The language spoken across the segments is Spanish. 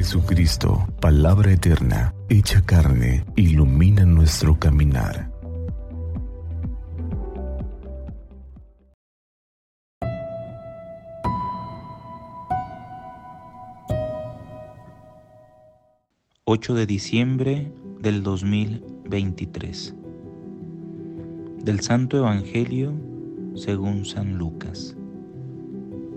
Jesucristo, palabra eterna, hecha carne, ilumina nuestro caminar. ...8 de diciembre del 2023... ...del Santo Evangelio según San Lucas...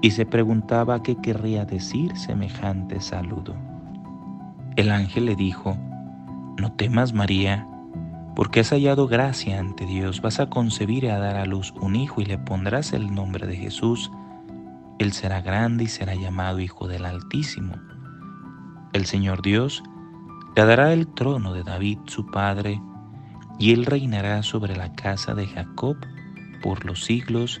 y se preguntaba qué querría decir semejante saludo. El ángel le dijo, No temas María, porque has hallado gracia ante Dios, vas a concebir y a dar a luz un hijo y le pondrás el nombre de Jesús. Él será grande y será llamado Hijo del Altísimo. El Señor Dios le dará el trono de David su padre, y él reinará sobre la casa de Jacob por los siglos,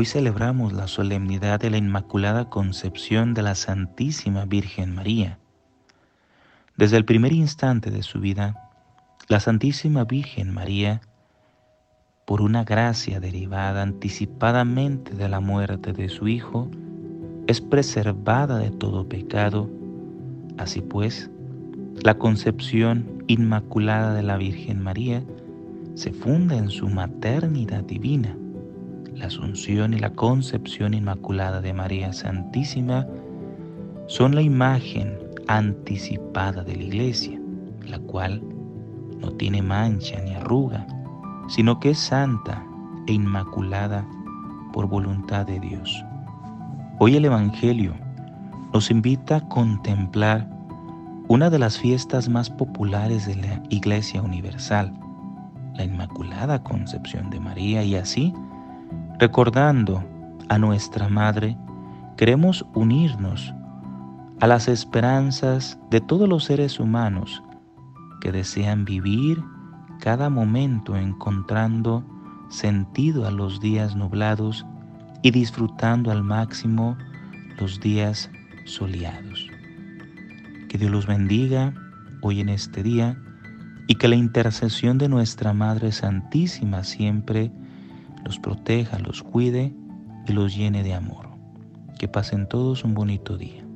Hoy celebramos la solemnidad de la Inmaculada Concepción de la Santísima Virgen María. Desde el primer instante de su vida, la Santísima Virgen María, por una gracia derivada anticipadamente de la muerte de su Hijo, es preservada de todo pecado. Así pues, la concepción inmaculada de la Virgen María se funda en su maternidad divina la Asunción y la Concepción Inmaculada de María Santísima son la imagen anticipada de la Iglesia, la cual no tiene mancha ni arruga, sino que es santa e inmaculada por voluntad de Dios. Hoy el Evangelio nos invita a contemplar una de las fiestas más populares de la Iglesia Universal, la Inmaculada Concepción de María, y así Recordando a nuestra Madre, queremos unirnos a las esperanzas de todos los seres humanos que desean vivir cada momento encontrando sentido a los días nublados y disfrutando al máximo los días soleados. Que Dios los bendiga hoy en este día y que la intercesión de nuestra Madre Santísima siempre los proteja, los cuide y los llene de amor. Que pasen todos un bonito día.